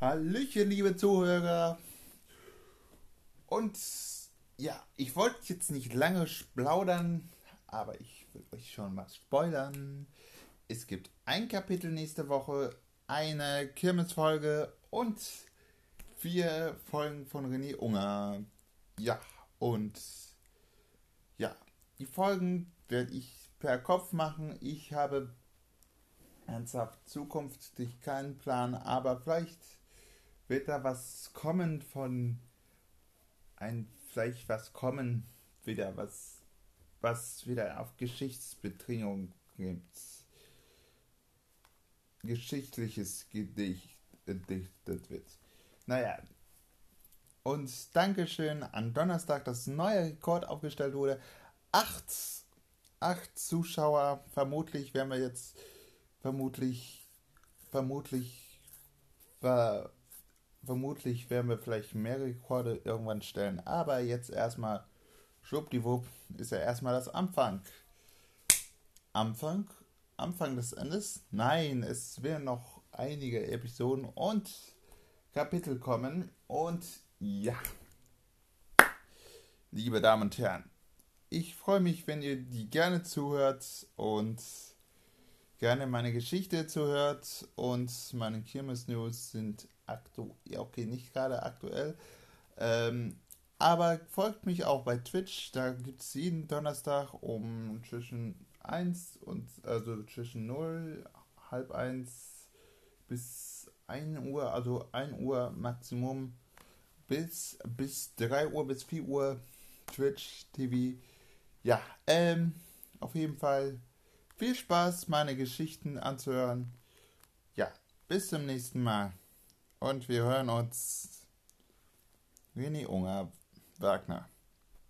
Hallöchen, liebe Zuhörer. Und ja, ich wollte jetzt nicht lange plaudern, aber ich will euch schon mal spoilern. Es gibt ein Kapitel nächste Woche, eine Kirmesfolge und vier Folgen von René Unger. Ja, und ja, die Folgen werde ich per Kopf machen. Ich habe ernsthaft zukünftig keinen Plan, aber vielleicht wird da was kommen von ein vielleicht was kommen wieder was was wieder auf Geschichtsbedingungen gibt geschichtliches Gedicht gedichtet wird. Naja. Und Dankeschön an Donnerstag, dass ein neuer Rekord aufgestellt wurde. Acht, acht Zuschauer, vermutlich werden wir jetzt, vermutlich, vermutlich, ver, vermutlich werden wir vielleicht mehr Rekorde irgendwann stellen. Aber jetzt erstmal, schwuppdiwupp, ist ja erstmal das Anfang. Anfang? Anfang des Endes? Nein, es werden noch einige Episoden und Kapitel kommen. Und ja, liebe Damen und Herren, ich freue mich, wenn ihr die gerne zuhört und gerne meine Geschichte zuhört. Und meine Kirmes News sind aktuell, okay, nicht gerade aktuell. Ähm, aber folgt mich auch bei Twitch, da gibt es jeden Donnerstag um zwischen 1 und also zwischen 0, halb 1 bis 1 Uhr, also 1 Uhr Maximum bis, bis 3 Uhr bis 4 Uhr Twitch TV. Ja, ähm, auf jeden Fall viel Spaß, meine Geschichten anzuhören. Ja, bis zum nächsten Mal. Und wir hören uns. René Unger Wagner.